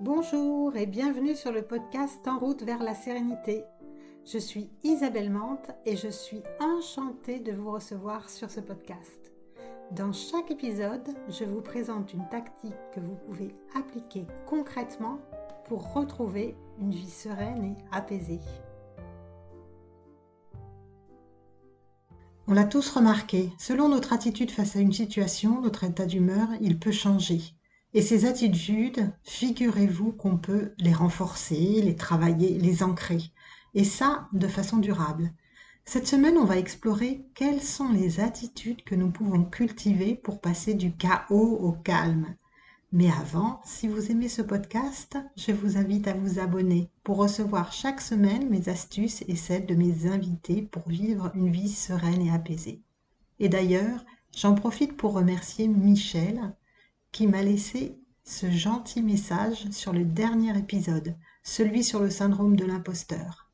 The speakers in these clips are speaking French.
Bonjour et bienvenue sur le podcast En route vers la sérénité. Je suis Isabelle Mante et je suis enchantée de vous recevoir sur ce podcast. Dans chaque épisode, je vous présente une tactique que vous pouvez appliquer concrètement pour retrouver une vie sereine et apaisée. On l'a tous remarqué, selon notre attitude face à une situation, notre état d'humeur, il peut changer. Et ces attitudes, figurez-vous qu'on peut les renforcer, les travailler, les ancrer. Et ça, de façon durable. Cette semaine, on va explorer quelles sont les attitudes que nous pouvons cultiver pour passer du chaos au calme. Mais avant, si vous aimez ce podcast, je vous invite à vous abonner pour recevoir chaque semaine mes astuces et celles de mes invités pour vivre une vie sereine et apaisée. Et d'ailleurs, j'en profite pour remercier Michel m'a laissé ce gentil message sur le dernier épisode, celui sur le syndrome de l'imposteur.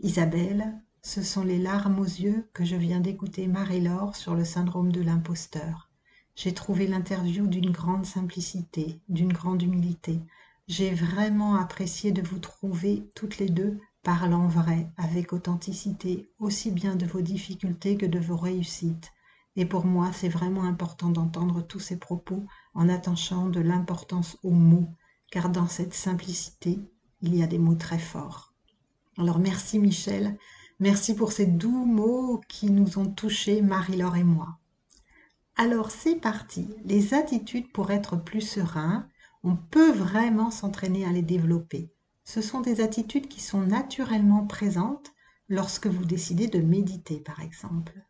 Isabelle, ce sont les larmes aux yeux que je viens d'écouter Marie-Laure sur le syndrome de l'imposteur. J'ai trouvé l'interview d'une grande simplicité, d'une grande humilité. J'ai vraiment apprécié de vous trouver toutes les deux parlant vrai, avec authenticité, aussi bien de vos difficultés que de vos réussites. Et pour moi, c'est vraiment important d'entendre tous ces propos en attachant de l'importance aux mots, car dans cette simplicité, il y a des mots très forts. Alors merci Michel, merci pour ces doux mots qui nous ont touchés, Marie-Laure et moi. Alors c'est parti, les attitudes pour être plus serein, on peut vraiment s'entraîner à les développer. Ce sont des attitudes qui sont naturellement présentes lorsque vous décidez de méditer par exemple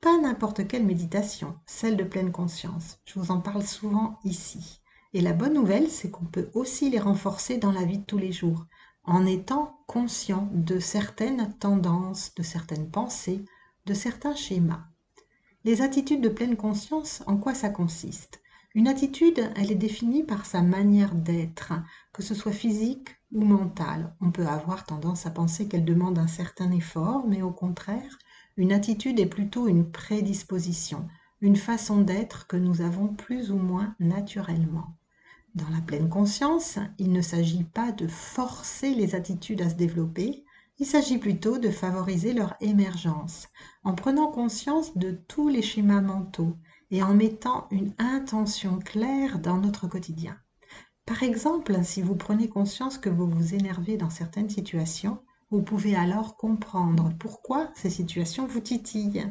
pas n'importe quelle méditation, celle de pleine conscience. Je vous en parle souvent ici. Et la bonne nouvelle, c'est qu'on peut aussi les renforcer dans la vie de tous les jours, en étant conscient de certaines tendances, de certaines pensées, de certains schémas. Les attitudes de pleine conscience, en quoi ça consiste? Une attitude, elle est définie par sa manière d'être, que ce soit physique ou mentale. On peut avoir tendance à penser qu'elle demande un certain effort, mais au contraire, une attitude est plutôt une prédisposition, une façon d'être que nous avons plus ou moins naturellement. Dans la pleine conscience, il ne s'agit pas de forcer les attitudes à se développer, il s'agit plutôt de favoriser leur émergence, en prenant conscience de tous les schémas mentaux et en mettant une intention claire dans notre quotidien. Par exemple, si vous prenez conscience que vous vous énervez dans certaines situations, vous pouvez alors comprendre pourquoi ces situations vous titillent.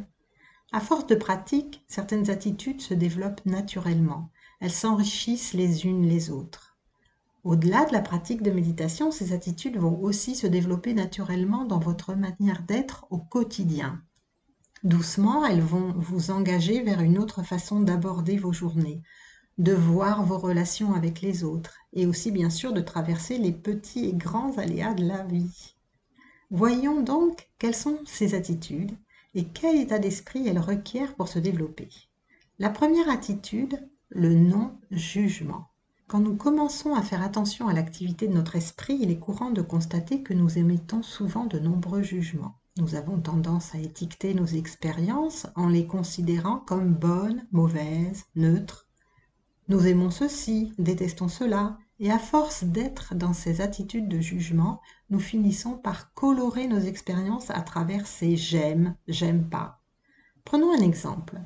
À force de pratique, certaines attitudes se développent naturellement. Elles s'enrichissent les unes les autres. Au-delà de la pratique de méditation, ces attitudes vont aussi se développer naturellement dans votre manière d'être au quotidien. Doucement, elles vont vous engager vers une autre façon d'aborder vos journées, de voir vos relations avec les autres et aussi bien sûr de traverser les petits et grands aléas de la vie. Voyons donc quelles sont ces attitudes et quel état d'esprit elles requièrent pour se développer. La première attitude, le non-jugement. Quand nous commençons à faire attention à l'activité de notre esprit, il est courant de constater que nous émettons souvent de nombreux jugements. Nous avons tendance à étiqueter nos expériences en les considérant comme bonnes, mauvaises, neutres. Nous aimons ceci, détestons cela, et à force d'être dans ces attitudes de jugement, nous finissons par colorer nos expériences à travers ces j'aime, j'aime pas. Prenons un exemple.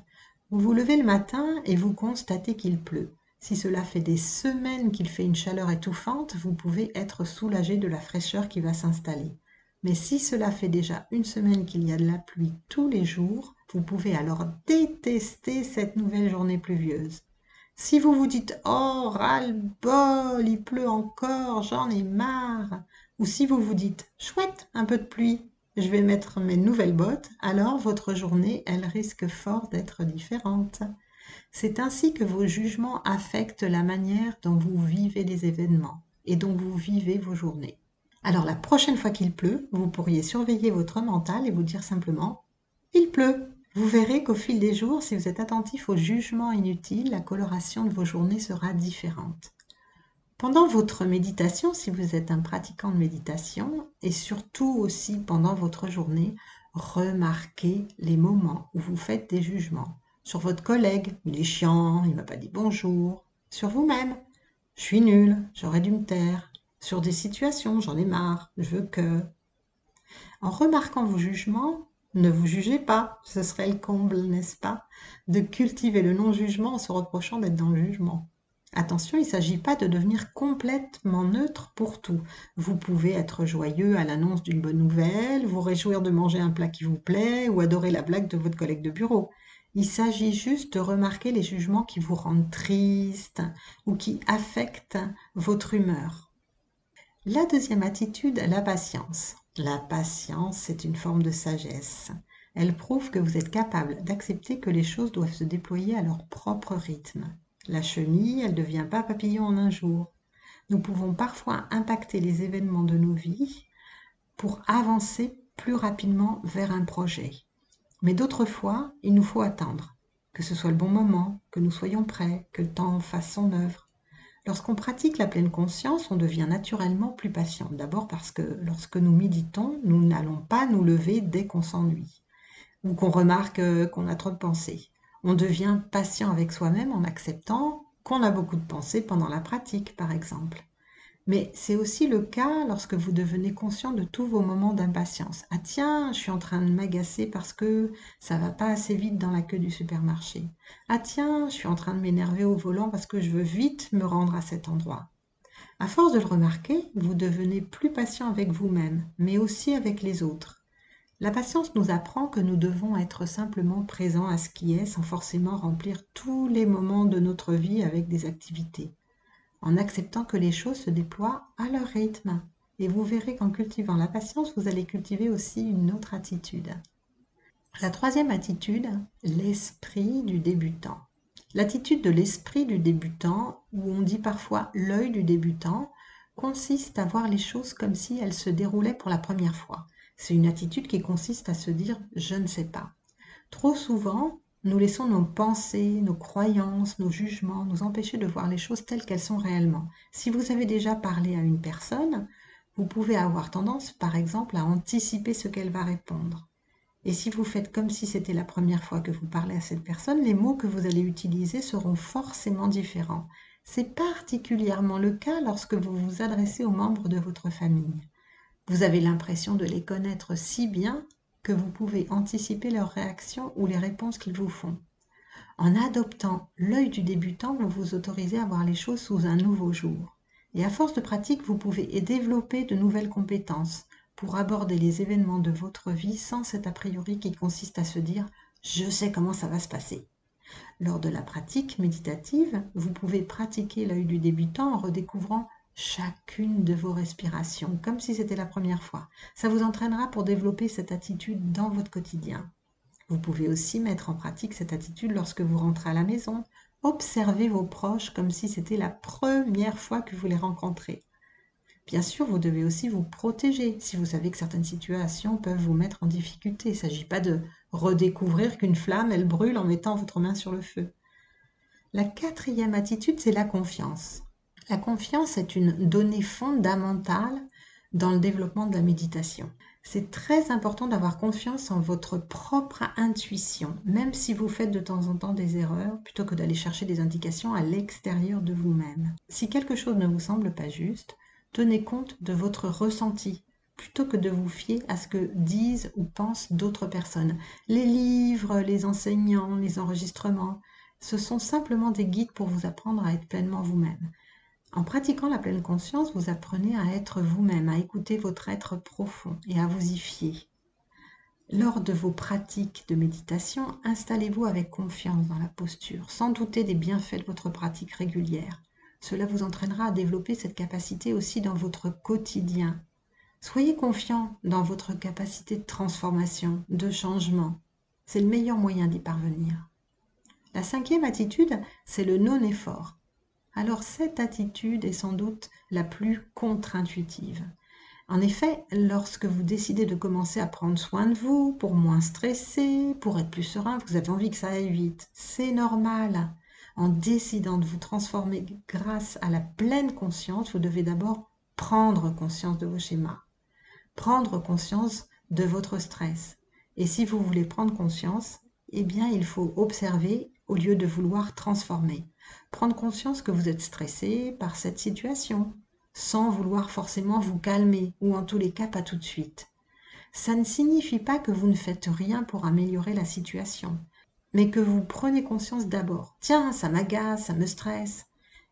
Vous vous levez le matin et vous constatez qu'il pleut. Si cela fait des semaines qu'il fait une chaleur étouffante, vous pouvez être soulagé de la fraîcheur qui va s'installer. Mais si cela fait déjà une semaine qu'il y a de la pluie tous les jours, vous pouvez alors détester cette nouvelle journée pluvieuse. Si vous vous dites Oh, ras-le-bol, il pleut encore, j'en ai marre, ou si vous vous dites Chouette, un peu de pluie, je vais mettre mes nouvelles bottes, alors votre journée, elle risque fort d'être différente. C'est ainsi que vos jugements affectent la manière dont vous vivez les événements et dont vous vivez vos journées. Alors la prochaine fois qu'il pleut, vous pourriez surveiller votre mental et vous dire simplement Il pleut. Vous verrez qu'au fil des jours, si vous êtes attentif aux jugements inutiles, la coloration de vos journées sera différente. Pendant votre méditation, si vous êtes un pratiquant de méditation, et surtout aussi pendant votre journée, remarquez les moments où vous faites des jugements. Sur votre collègue, il est chiant, il m'a pas dit bonjour. Sur vous-même, je suis nul, j'aurais dû me taire. Sur des situations, j'en ai marre, je veux que. En remarquant vos jugements, ne vous jugez pas, ce serait le comble, n'est-ce pas, de cultiver le non-jugement en se reprochant d'être dans le jugement. Attention, il ne s'agit pas de devenir complètement neutre pour tout. Vous pouvez être joyeux à l'annonce d'une bonne nouvelle, vous réjouir de manger un plat qui vous plaît ou adorer la blague de votre collègue de bureau. Il s'agit juste de remarquer les jugements qui vous rendent triste ou qui affectent votre humeur. La deuxième attitude, la patience. La patience, c'est une forme de sagesse. Elle prouve que vous êtes capable d'accepter que les choses doivent se déployer à leur propre rythme. La chenille, elle ne devient pas papillon en un jour. Nous pouvons parfois impacter les événements de nos vies pour avancer plus rapidement vers un projet. Mais d'autres fois, il nous faut attendre, que ce soit le bon moment, que nous soyons prêts, que le temps fasse son œuvre. Lorsqu'on pratique la pleine conscience, on devient naturellement plus patient. D'abord parce que lorsque nous méditons, nous n'allons pas nous lever dès qu'on s'ennuie ou qu'on remarque euh, qu'on a trop de pensées. On devient patient avec soi-même en acceptant qu'on a beaucoup de pensées pendant la pratique, par exemple. Mais c'est aussi le cas lorsque vous devenez conscient de tous vos moments d'impatience. Ah tiens, je suis en train de m'agacer parce que ça va pas assez vite dans la queue du supermarché. Ah tiens, je suis en train de m'énerver au volant parce que je veux vite me rendre à cet endroit. À force de le remarquer, vous devenez plus patient avec vous-même, mais aussi avec les autres. La patience nous apprend que nous devons être simplement présents à ce qui est sans forcément remplir tous les moments de notre vie avec des activités en acceptant que les choses se déploient à leur rythme. Et vous verrez qu'en cultivant la patience, vous allez cultiver aussi une autre attitude. La troisième attitude, l'esprit du débutant. L'attitude de l'esprit du débutant, ou on dit parfois l'œil du débutant, consiste à voir les choses comme si elles se déroulaient pour la première fois. C'est une attitude qui consiste à se dire je ne sais pas. Trop souvent, nous laissons nos pensées, nos croyances, nos jugements nous empêcher de voir les choses telles qu'elles sont réellement. Si vous avez déjà parlé à une personne, vous pouvez avoir tendance, par exemple, à anticiper ce qu'elle va répondre. Et si vous faites comme si c'était la première fois que vous parlez à cette personne, les mots que vous allez utiliser seront forcément différents. C'est particulièrement le cas lorsque vous vous adressez aux membres de votre famille. Vous avez l'impression de les connaître si bien que vous pouvez anticiper leurs réactions ou les réponses qu'ils vous font. En adoptant l'œil du débutant, vous vous autorisez à voir les choses sous un nouveau jour. Et à force de pratique, vous pouvez développer de nouvelles compétences pour aborder les événements de votre vie sans cet a priori qui consiste à se dire ⁇ je sais comment ça va se passer ⁇ Lors de la pratique méditative, vous pouvez pratiquer l'œil du débutant en redécouvrant chacune de vos respirations, comme si c'était la première fois. Ça vous entraînera pour développer cette attitude dans votre quotidien. Vous pouvez aussi mettre en pratique cette attitude lorsque vous rentrez à la maison. Observez vos proches comme si c'était la première fois que vous les rencontrez. Bien sûr, vous devez aussi vous protéger si vous savez que certaines situations peuvent vous mettre en difficulté. Il ne s'agit pas de redécouvrir qu'une flamme, elle brûle en mettant votre main sur le feu. La quatrième attitude, c'est la confiance. La confiance est une donnée fondamentale dans le développement de la méditation. C'est très important d'avoir confiance en votre propre intuition, même si vous faites de temps en temps des erreurs, plutôt que d'aller chercher des indications à l'extérieur de vous-même. Si quelque chose ne vous semble pas juste, tenez compte de votre ressenti, plutôt que de vous fier à ce que disent ou pensent d'autres personnes. Les livres, les enseignants, les enregistrements, ce sont simplement des guides pour vous apprendre à être pleinement vous-même. En pratiquant la pleine conscience, vous apprenez à être vous-même, à écouter votre être profond et à vous y fier. Lors de vos pratiques de méditation, installez-vous avec confiance dans la posture, sans douter des bienfaits de votre pratique régulière. Cela vous entraînera à développer cette capacité aussi dans votre quotidien. Soyez confiant dans votre capacité de transformation, de changement. C'est le meilleur moyen d'y parvenir. La cinquième attitude, c'est le non-effort alors cette attitude est sans doute la plus contre-intuitive. En effet, lorsque vous décidez de commencer à prendre soin de vous, pour moins stresser, pour être plus serein, vous avez envie que ça aille vite. C'est normal. En décidant de vous transformer grâce à la pleine conscience, vous devez d'abord prendre conscience de vos schémas, prendre conscience de votre stress. Et si vous voulez prendre conscience, eh bien, il faut observer au lieu de vouloir transformer. Prendre conscience que vous êtes stressé par cette situation, sans vouloir forcément vous calmer, ou en tous les cas pas tout de suite. Ça ne signifie pas que vous ne faites rien pour améliorer la situation, mais que vous prenez conscience d'abord. Tiens, ça m'agace, ça me stresse.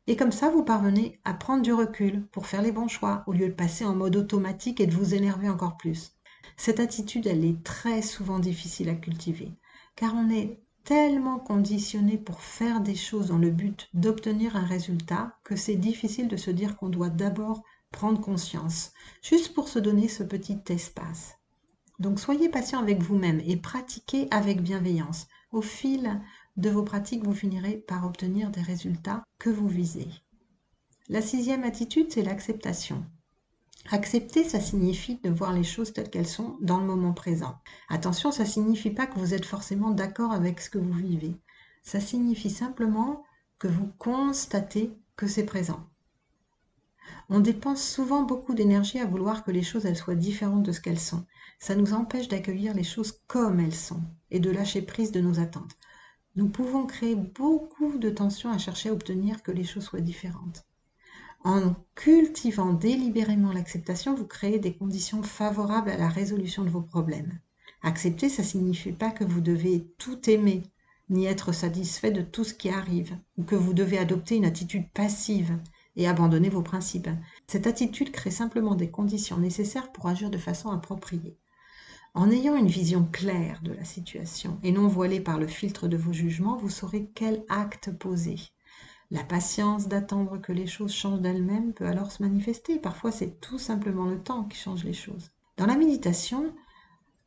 Et comme ça, vous parvenez à prendre du recul pour faire les bons choix, au lieu de passer en mode automatique et de vous énerver encore plus. Cette attitude, elle est très souvent difficile à cultiver, car on est tellement conditionné pour faire des choses dans le but d'obtenir un résultat que c'est difficile de se dire qu'on doit d'abord prendre conscience, juste pour se donner ce petit espace. Donc soyez patient avec vous-même et pratiquez avec bienveillance. Au fil de vos pratiques, vous finirez par obtenir des résultats que vous visez. La sixième attitude, c'est l'acceptation. Accepter, ça signifie de voir les choses telles qu'elles sont dans le moment présent. Attention, ça ne signifie pas que vous êtes forcément d'accord avec ce que vous vivez. Ça signifie simplement que vous constatez que c'est présent. On dépense souvent beaucoup d'énergie à vouloir que les choses soient différentes de ce qu'elles sont. Ça nous empêche d'accueillir les choses comme elles sont et de lâcher prise de nos attentes. Nous pouvons créer beaucoup de tensions à chercher à obtenir que les choses soient différentes. En cultivant délibérément l'acceptation, vous créez des conditions favorables à la résolution de vos problèmes. Accepter, ça ne signifie pas que vous devez tout aimer, ni être satisfait de tout ce qui arrive, ou que vous devez adopter une attitude passive et abandonner vos principes. Cette attitude crée simplement des conditions nécessaires pour agir de façon appropriée. En ayant une vision claire de la situation et non voilée par le filtre de vos jugements, vous saurez quel acte poser. La patience d'attendre que les choses changent d'elles-mêmes peut alors se manifester. Parfois, c'est tout simplement le temps qui change les choses. Dans la méditation,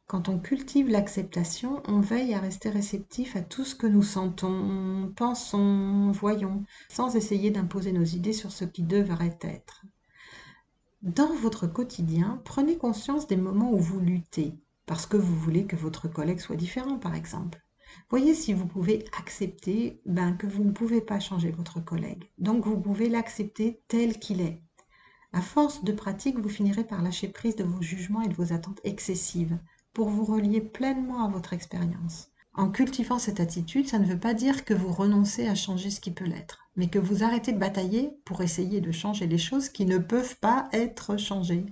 quand on cultive l'acceptation, on veille à rester réceptif à tout ce que nous sentons, pensons, voyons, sans essayer d'imposer nos idées sur ce qui devrait être. Dans votre quotidien, prenez conscience des moments où vous luttez, parce que vous voulez que votre collègue soit différent, par exemple. Voyez si vous pouvez accepter ben, que vous ne pouvez pas changer votre collègue. Donc vous pouvez l'accepter tel qu'il est. À force de pratique, vous finirez par lâcher prise de vos jugements et de vos attentes excessives pour vous relier pleinement à votre expérience. En cultivant cette attitude, ça ne veut pas dire que vous renoncez à changer ce qui peut l'être, mais que vous arrêtez de batailler pour essayer de changer les choses qui ne peuvent pas être changées.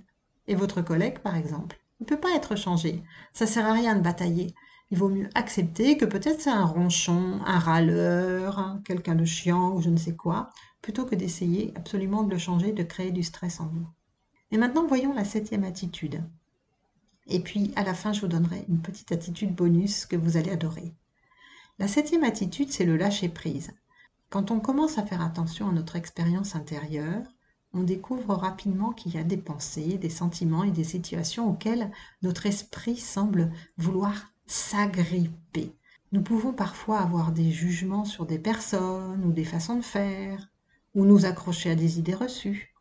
Et votre collègue, par exemple, ne peut pas être changé. Ça sert à rien de batailler il vaut mieux accepter que peut-être c'est un ronchon, un râleur, quelqu'un de chiant ou je ne sais quoi, plutôt que d'essayer absolument de le changer, de créer du stress en vous. Et maintenant, voyons la septième attitude. Et puis, à la fin, je vous donnerai une petite attitude bonus que vous allez adorer. La septième attitude, c'est le lâcher-prise. Quand on commence à faire attention à notre expérience intérieure, on découvre rapidement qu'il y a des pensées, des sentiments et des situations auxquelles notre esprit semble vouloir s'agripper. Nous pouvons parfois avoir des jugements sur des personnes ou des façons de faire, ou nous accrocher à des idées reçues.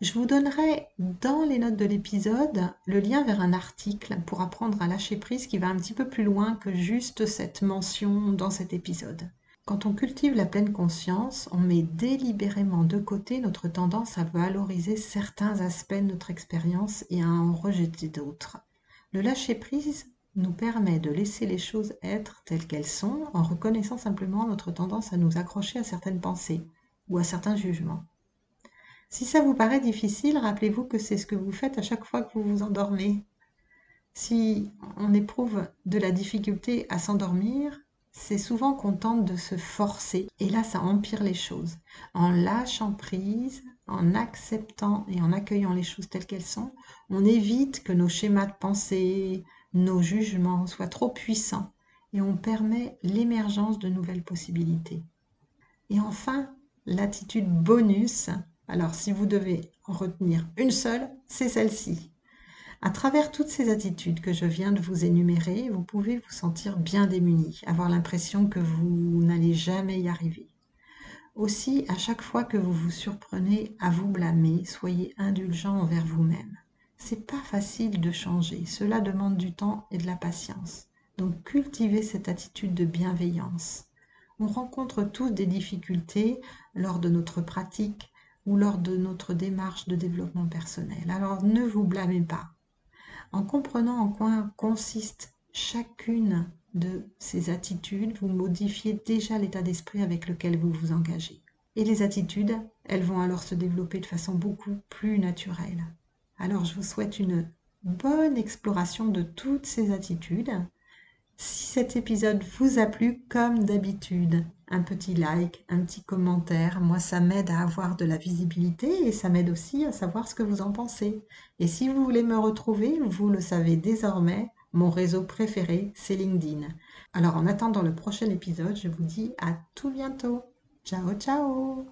Je vous donnerai dans les notes de l'épisode le lien vers un article pour apprendre à lâcher prise qui va un petit peu plus loin que juste cette mention dans cet épisode. Quand on cultive la pleine conscience, on met délibérément de côté notre tendance à valoriser certains aspects de notre expérience et à en rejeter d'autres. Le lâcher prise nous permet de laisser les choses être telles qu'elles sont en reconnaissant simplement notre tendance à nous accrocher à certaines pensées ou à certains jugements. Si ça vous paraît difficile, rappelez-vous que c'est ce que vous faites à chaque fois que vous vous endormez. Si on éprouve de la difficulté à s'endormir, c'est souvent qu'on tente de se forcer. Et là, ça empire les choses. En lâchant prise, en acceptant et en accueillant les choses telles qu'elles sont, on évite que nos schémas de pensée, nos jugements soient trop puissants et on permet l'émergence de nouvelles possibilités. Et enfin, l'attitude bonus. Alors si vous devez en retenir une seule, c'est celle-ci. À travers toutes ces attitudes que je viens de vous énumérer, vous pouvez vous sentir bien démuni, avoir l'impression que vous n'allez jamais y arriver. Aussi, à chaque fois que vous vous surprenez à vous blâmer, soyez indulgent envers vous-même. C'est pas facile de changer, cela demande du temps et de la patience. Donc cultivez cette attitude de bienveillance. On rencontre tous des difficultés lors de notre pratique ou lors de notre démarche de développement personnel. Alors ne vous blâmez pas. En comprenant en quoi consiste chacune de ces attitudes, vous modifiez déjà l'état d'esprit avec lequel vous vous engagez. Et les attitudes, elles vont alors se développer de façon beaucoup plus naturelle. Alors je vous souhaite une bonne exploration de toutes ces attitudes. Si cet épisode vous a plu, comme d'habitude, un petit like, un petit commentaire, moi ça m'aide à avoir de la visibilité et ça m'aide aussi à savoir ce que vous en pensez. Et si vous voulez me retrouver, vous le savez désormais, mon réseau préféré, c'est LinkedIn. Alors en attendant le prochain épisode, je vous dis à tout bientôt. Ciao ciao